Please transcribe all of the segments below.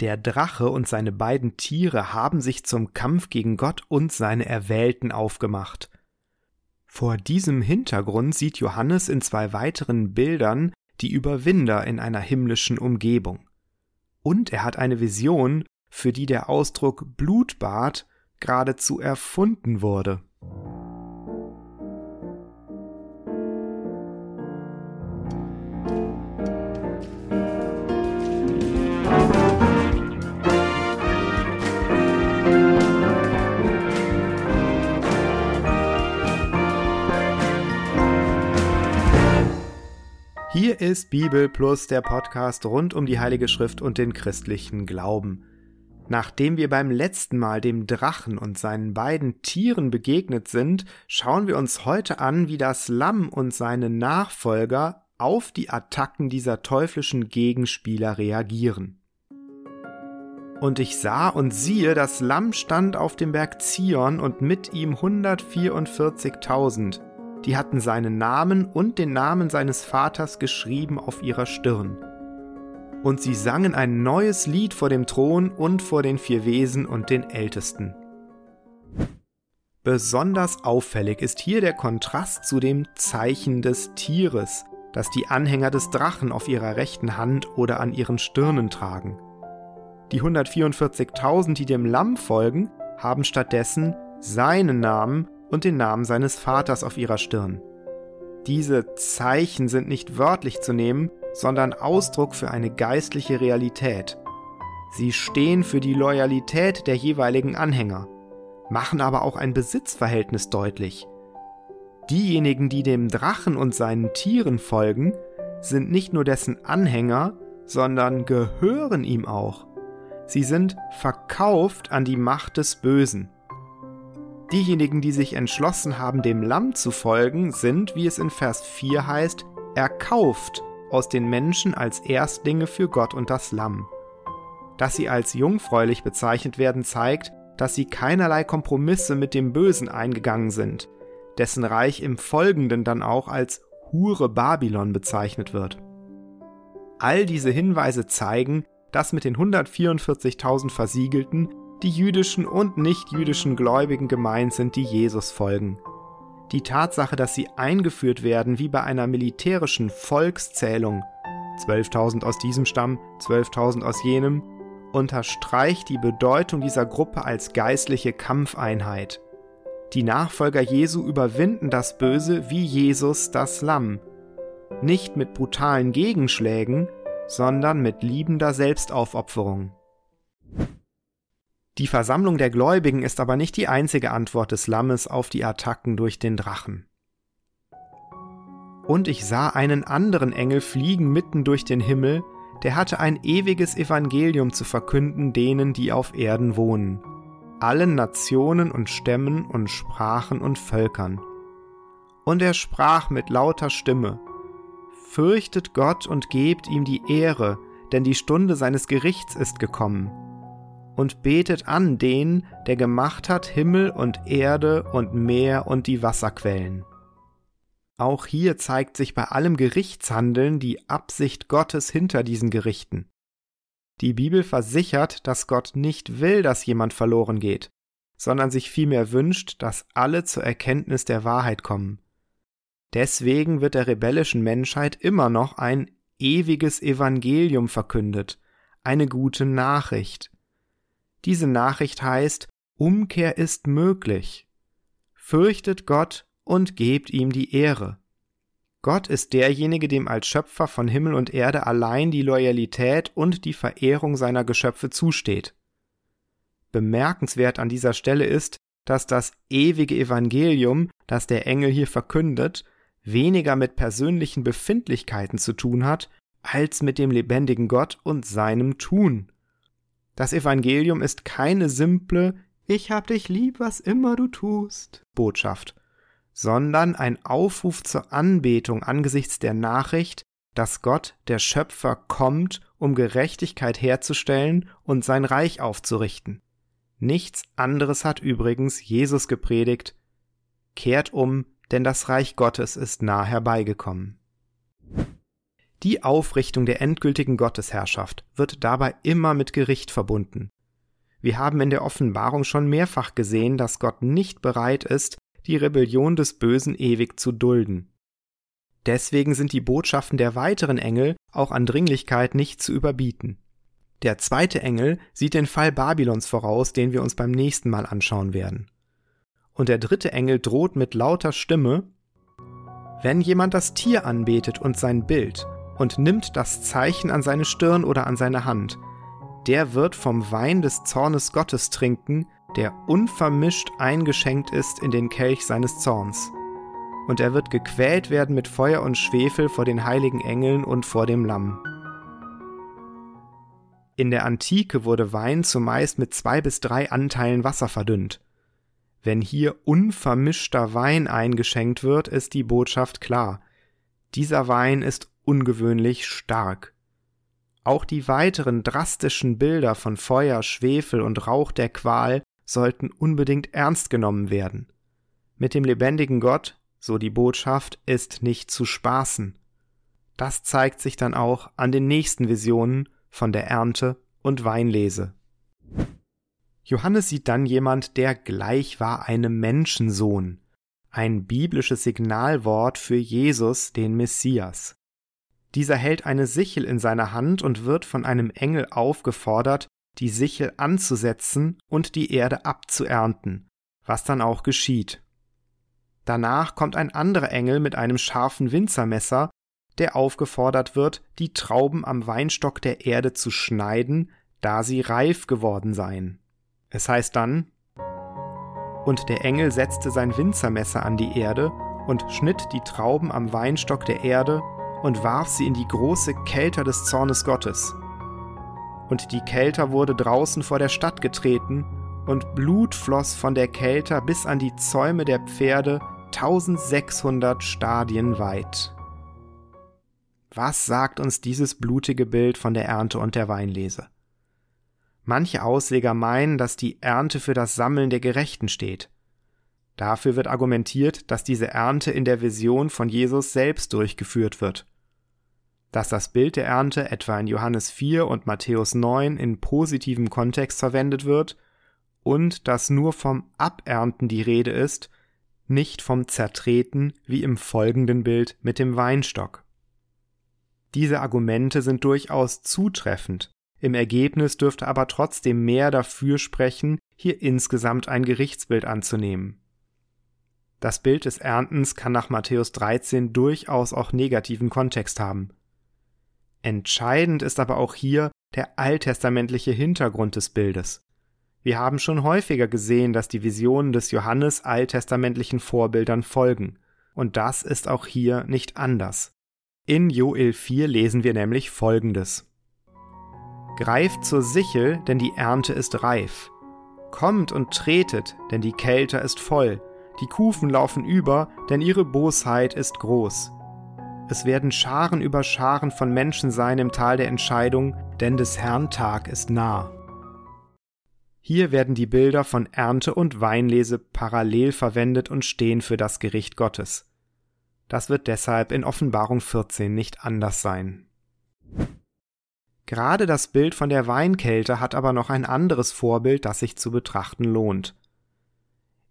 Der Drache und seine beiden Tiere haben sich zum Kampf gegen Gott und seine Erwählten aufgemacht. Vor diesem Hintergrund sieht Johannes in zwei weiteren Bildern die Überwinder in einer himmlischen Umgebung. Und er hat eine Vision, für die der Ausdruck Blutbad geradezu erfunden wurde. Hier ist Bibel Plus der Podcast rund um die Heilige Schrift und den christlichen Glauben. Nachdem wir beim letzten Mal dem Drachen und seinen beiden Tieren begegnet sind, schauen wir uns heute an, wie das Lamm und seine Nachfolger auf die Attacken dieser teuflischen Gegenspieler reagieren. Und ich sah und siehe, das Lamm stand auf dem Berg Zion und mit ihm 144.000 die hatten seinen Namen und den Namen seines Vaters geschrieben auf ihrer Stirn. Und sie sangen ein neues Lied vor dem Thron und vor den vier Wesen und den Ältesten. Besonders auffällig ist hier der Kontrast zu dem Zeichen des Tieres, das die Anhänger des Drachen auf ihrer rechten Hand oder an ihren Stirnen tragen. Die 144.000, die dem Lamm folgen, haben stattdessen seinen Namen und den Namen seines Vaters auf ihrer Stirn. Diese Zeichen sind nicht wörtlich zu nehmen, sondern Ausdruck für eine geistliche Realität. Sie stehen für die Loyalität der jeweiligen Anhänger, machen aber auch ein Besitzverhältnis deutlich. Diejenigen, die dem Drachen und seinen Tieren folgen, sind nicht nur dessen Anhänger, sondern gehören ihm auch. Sie sind verkauft an die Macht des Bösen. Diejenigen, die sich entschlossen haben, dem Lamm zu folgen, sind, wie es in Vers 4 heißt, erkauft aus den Menschen als Erstlinge für Gott und das Lamm. Dass sie als jungfräulich bezeichnet werden, zeigt, dass sie keinerlei Kompromisse mit dem Bösen eingegangen sind, dessen Reich im Folgenden dann auch als Hure Babylon bezeichnet wird. All diese Hinweise zeigen, dass mit den 144.000 Versiegelten die jüdischen und nicht-jüdischen Gläubigen gemeint sind, die Jesus folgen. Die Tatsache, dass sie eingeführt werden wie bei einer militärischen Volkszählung, 12.000 aus diesem Stamm, 12.000 aus jenem, unterstreicht die Bedeutung dieser Gruppe als geistliche Kampfeinheit. Die Nachfolger Jesu überwinden das Böse wie Jesus das Lamm, nicht mit brutalen Gegenschlägen, sondern mit liebender Selbstaufopferung. Die Versammlung der Gläubigen ist aber nicht die einzige Antwort des Lammes auf die Attacken durch den Drachen. Und ich sah einen anderen Engel fliegen mitten durch den Himmel, der hatte ein ewiges Evangelium zu verkünden denen, die auf Erden wohnen, allen Nationen und Stämmen und Sprachen und Völkern. Und er sprach mit lauter Stimme, Fürchtet Gott und gebt ihm die Ehre, denn die Stunde seines Gerichts ist gekommen und betet an den, der gemacht hat Himmel und Erde und Meer und die Wasserquellen. Auch hier zeigt sich bei allem Gerichtshandeln die Absicht Gottes hinter diesen Gerichten. Die Bibel versichert, dass Gott nicht will, dass jemand verloren geht, sondern sich vielmehr wünscht, dass alle zur Erkenntnis der Wahrheit kommen. Deswegen wird der rebellischen Menschheit immer noch ein ewiges Evangelium verkündet, eine gute Nachricht, diese Nachricht heißt, Umkehr ist möglich. Fürchtet Gott und gebt ihm die Ehre. Gott ist derjenige, dem als Schöpfer von Himmel und Erde allein die Loyalität und die Verehrung seiner Geschöpfe zusteht. Bemerkenswert an dieser Stelle ist, dass das ewige Evangelium, das der Engel hier verkündet, weniger mit persönlichen Befindlichkeiten zu tun hat, als mit dem lebendigen Gott und seinem Tun. Das Evangelium ist keine simple Ich hab dich lieb, was immer du tust Botschaft, sondern ein Aufruf zur Anbetung angesichts der Nachricht, dass Gott, der Schöpfer, kommt, um Gerechtigkeit herzustellen und sein Reich aufzurichten. Nichts anderes hat übrigens Jesus gepredigt. Kehrt um, denn das Reich Gottes ist nah herbeigekommen. Die Aufrichtung der endgültigen Gottesherrschaft wird dabei immer mit Gericht verbunden. Wir haben in der Offenbarung schon mehrfach gesehen, dass Gott nicht bereit ist, die Rebellion des Bösen ewig zu dulden. Deswegen sind die Botschaften der weiteren Engel auch an Dringlichkeit nicht zu überbieten. Der zweite Engel sieht den Fall Babylons voraus, den wir uns beim nächsten Mal anschauen werden. Und der dritte Engel droht mit lauter Stimme Wenn jemand das Tier anbetet und sein Bild und nimmt das Zeichen an seine Stirn oder an seine Hand, der wird vom Wein des Zornes Gottes trinken, der unvermischt eingeschenkt ist in den Kelch seines Zorns. Und er wird gequält werden mit Feuer und Schwefel vor den heiligen Engeln und vor dem Lamm. In der Antike wurde Wein zumeist mit zwei bis drei Anteilen Wasser verdünnt. Wenn hier unvermischter Wein eingeschenkt wird, ist die Botschaft klar. Dieser Wein ist ungewöhnlich stark. Auch die weiteren drastischen Bilder von Feuer, Schwefel und Rauch der Qual sollten unbedingt ernst genommen werden. Mit dem lebendigen Gott, so die Botschaft, ist nicht zu spaßen. Das zeigt sich dann auch an den nächsten Visionen von der Ernte und Weinlese. Johannes sieht dann jemand, der gleich war einem Menschensohn, ein biblisches Signalwort für Jesus, den Messias. Dieser hält eine Sichel in seiner Hand und wird von einem Engel aufgefordert, die Sichel anzusetzen und die Erde abzuernten, was dann auch geschieht. Danach kommt ein anderer Engel mit einem scharfen Winzermesser, der aufgefordert wird, die Trauben am Weinstock der Erde zu schneiden, da sie reif geworden seien. Es heißt dann, und der Engel setzte sein Winzermesser an die Erde und schnitt die Trauben am Weinstock der Erde und warf sie in die große Kelter des Zornes Gottes. Und die Kelter wurde draußen vor der Stadt getreten, und Blut floss von der Kelter bis an die Zäume der Pferde 1600 Stadien weit. Was sagt uns dieses blutige Bild von der Ernte und der Weinlese? Manche Ausleger meinen, dass die Ernte für das Sammeln der Gerechten steht. Dafür wird argumentiert, dass diese Ernte in der Vision von Jesus selbst durchgeführt wird dass das Bild der Ernte etwa in Johannes 4 und Matthäus 9 in positivem Kontext verwendet wird und dass nur vom Abernten die Rede ist, nicht vom Zertreten wie im folgenden Bild mit dem Weinstock. Diese Argumente sind durchaus zutreffend, im Ergebnis dürfte aber trotzdem mehr dafür sprechen, hier insgesamt ein Gerichtsbild anzunehmen. Das Bild des Erntens kann nach Matthäus 13 durchaus auch negativen Kontext haben. Entscheidend ist aber auch hier der alttestamentliche Hintergrund des Bildes. Wir haben schon häufiger gesehen, dass die Visionen des Johannes alttestamentlichen Vorbildern folgen, und das ist auch hier nicht anders. In Joel 4 lesen wir nämlich folgendes. Greift zur Sichel, denn die Ernte ist reif. Kommt und tretet, denn die Kelter ist voll. Die Kufen laufen über, denn ihre Bosheit ist groß. Es werden Scharen über Scharen von Menschen sein im Tal der Entscheidung, denn des Herrn Tag ist nah. Hier werden die Bilder von Ernte und Weinlese parallel verwendet und stehen für das Gericht Gottes. Das wird deshalb in Offenbarung 14 nicht anders sein. Gerade das Bild von der Weinkälte hat aber noch ein anderes Vorbild, das sich zu betrachten lohnt.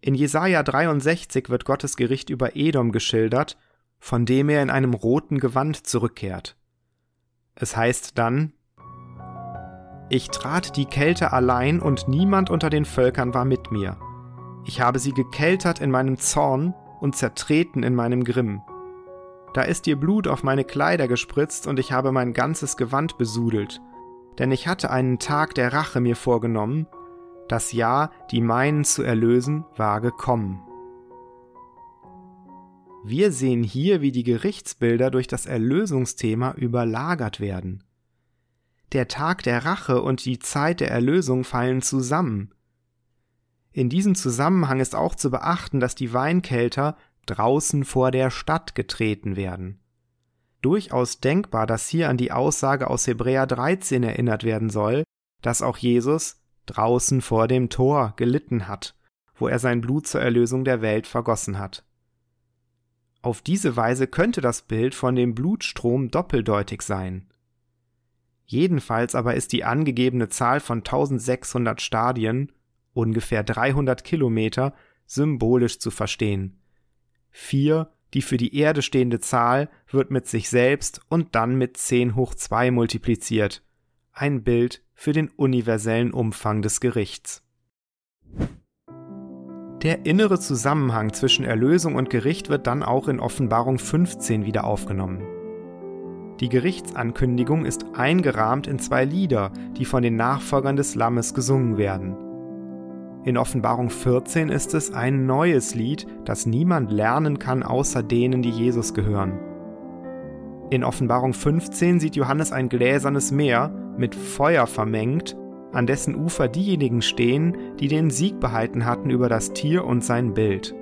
In Jesaja 63 wird Gottes Gericht über Edom geschildert von dem er in einem roten Gewand zurückkehrt. Es heißt dann Ich trat die Kälte allein und niemand unter den Völkern war mit mir. Ich habe sie gekeltert in meinem Zorn und zertreten in meinem Grimm. Da ist ihr Blut auf meine Kleider gespritzt und ich habe mein ganzes Gewand besudelt, denn ich hatte einen Tag der Rache mir vorgenommen, das Jahr, die meinen zu erlösen, war gekommen. Wir sehen hier, wie die Gerichtsbilder durch das Erlösungsthema überlagert werden. Der Tag der Rache und die Zeit der Erlösung fallen zusammen. In diesem Zusammenhang ist auch zu beachten, dass die Weinkelter draußen vor der Stadt getreten werden. Durchaus denkbar, dass hier an die Aussage aus Hebräer 13 erinnert werden soll, dass auch Jesus draußen vor dem Tor gelitten hat, wo er sein Blut zur Erlösung der Welt vergossen hat. Auf diese Weise könnte das Bild von dem Blutstrom doppeldeutig sein. Jedenfalls aber ist die angegebene Zahl von 1600 Stadien, ungefähr 300 Kilometer, symbolisch zu verstehen. Vier, die für die Erde stehende Zahl, wird mit sich selbst und dann mit 10 hoch 2 multipliziert. Ein Bild für den universellen Umfang des Gerichts. Der innere Zusammenhang zwischen Erlösung und Gericht wird dann auch in Offenbarung 15 wieder aufgenommen. Die Gerichtsankündigung ist eingerahmt in zwei Lieder, die von den Nachfolgern des Lammes gesungen werden. In Offenbarung 14 ist es ein neues Lied, das niemand lernen kann außer denen, die Jesus gehören. In Offenbarung 15 sieht Johannes ein gläsernes Meer mit Feuer vermengt an dessen Ufer diejenigen stehen, die den Sieg behalten hatten über das Tier und sein Bild.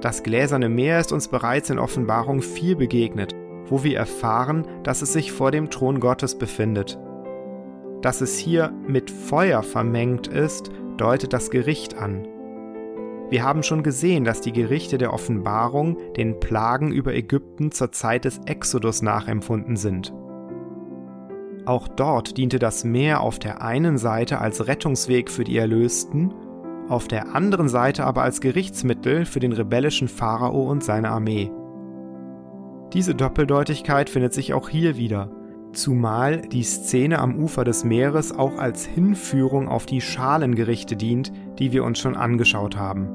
Das gläserne Meer ist uns bereits in Offenbarung 4 begegnet, wo wir erfahren, dass es sich vor dem Thron Gottes befindet. Dass es hier mit Feuer vermengt ist, deutet das Gericht an. Wir haben schon gesehen, dass die Gerichte der Offenbarung den Plagen über Ägypten zur Zeit des Exodus nachempfunden sind. Auch dort diente das Meer auf der einen Seite als Rettungsweg für die Erlösten, auf der anderen Seite aber als Gerichtsmittel für den rebellischen Pharao und seine Armee. Diese Doppeldeutigkeit findet sich auch hier wieder, zumal die Szene am Ufer des Meeres auch als Hinführung auf die Schalengerichte dient, die wir uns schon angeschaut haben.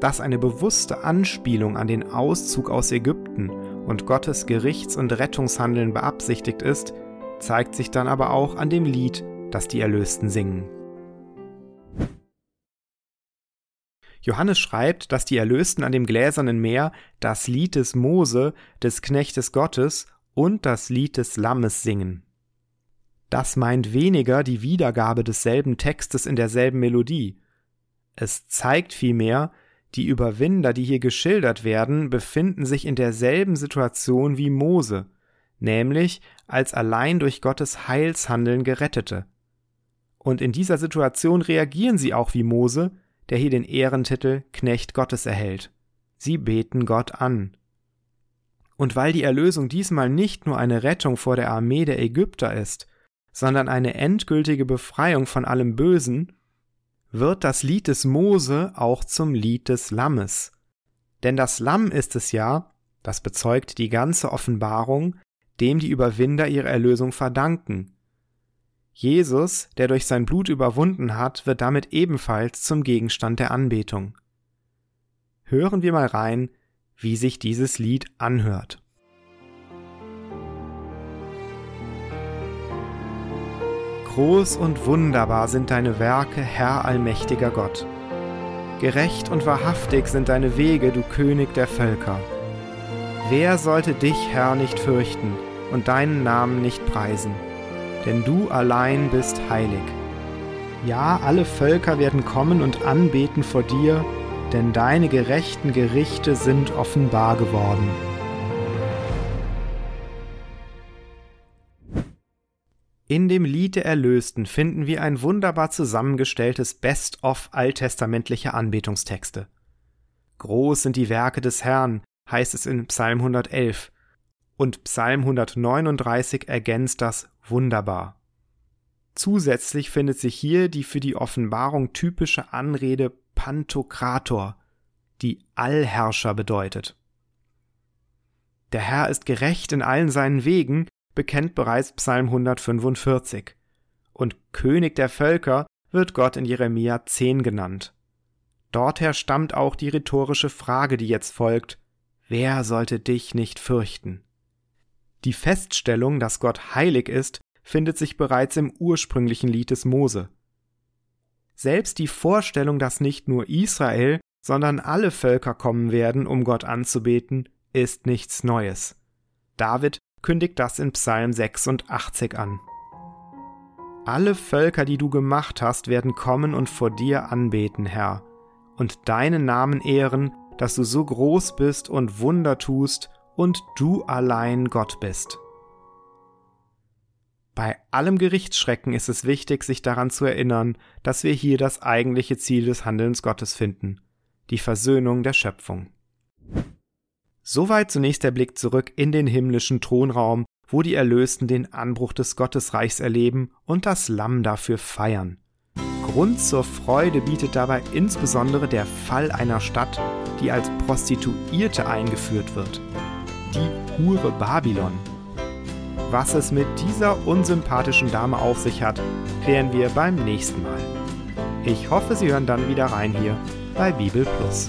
Dass eine bewusste Anspielung an den Auszug aus Ägypten und Gottes Gerichts- und Rettungshandeln beabsichtigt ist, zeigt sich dann aber auch an dem Lied, das die Erlösten singen. Johannes schreibt, dass die Erlösten an dem gläsernen Meer das Lied des Mose, des Knechtes Gottes und das Lied des Lammes singen. Das meint weniger die Wiedergabe desselben Textes in derselben Melodie. Es zeigt vielmehr, die Überwinder, die hier geschildert werden, befinden sich in derselben Situation wie Mose, nämlich als allein durch Gottes Heilshandeln Gerettete. Und in dieser Situation reagieren sie auch wie Mose, der hier den Ehrentitel Knecht Gottes erhält. Sie beten Gott an. Und weil die Erlösung diesmal nicht nur eine Rettung vor der Armee der Ägypter ist, sondern eine endgültige Befreiung von allem Bösen, wird das Lied des Mose auch zum Lied des Lammes. Denn das Lamm ist es ja, das bezeugt die ganze Offenbarung, dem die Überwinder ihre Erlösung verdanken. Jesus, der durch sein Blut überwunden hat, wird damit ebenfalls zum Gegenstand der Anbetung. Hören wir mal rein, wie sich dieses Lied anhört. Groß und wunderbar sind deine Werke, Herr allmächtiger Gott. Gerecht und wahrhaftig sind deine Wege, du König der Völker. Wer sollte dich, Herr, nicht fürchten und deinen Namen nicht preisen? Denn du allein bist heilig. Ja, alle Völker werden kommen und anbeten vor dir, denn deine gerechten Gerichte sind offenbar geworden. In dem Lied der Erlösten finden wir ein wunderbar zusammengestelltes Best-of alttestamentlicher Anbetungstexte. Groß sind die Werke des Herrn, heißt es in Psalm 111, und Psalm 139 ergänzt das wunderbar. Zusätzlich findet sich hier die für die Offenbarung typische Anrede Pantokrator, die Allherrscher bedeutet. Der Herr ist gerecht in allen seinen Wegen, bekennt bereits Psalm 145. Und König der Völker wird Gott in Jeremia 10 genannt. Dorther stammt auch die rhetorische Frage, die jetzt folgt, wer sollte dich nicht fürchten? Die Feststellung, dass Gott heilig ist, findet sich bereits im ursprünglichen Lied des Mose. Selbst die Vorstellung, dass nicht nur Israel, sondern alle Völker kommen werden, um Gott anzubeten, ist nichts Neues. David kündigt das in Psalm 86 an. Alle Völker, die du gemacht hast, werden kommen und vor dir anbeten, Herr, und deinen Namen ehren, dass du so groß bist und Wunder tust und du allein Gott bist. Bei allem Gerichtsschrecken ist es wichtig, sich daran zu erinnern, dass wir hier das eigentliche Ziel des Handelns Gottes finden, die Versöhnung der Schöpfung. Soweit zunächst der Blick zurück in den himmlischen Thronraum, wo die Erlösten den Anbruch des Gottesreichs erleben und das Lamm dafür feiern. Grund zur Freude bietet dabei insbesondere der Fall einer Stadt, die als Prostituierte eingeführt wird. Die Hure Babylon. Was es mit dieser unsympathischen Dame auf sich hat, klären wir beim nächsten Mal. Ich hoffe, Sie hören dann wieder rein hier bei Bibel Plus.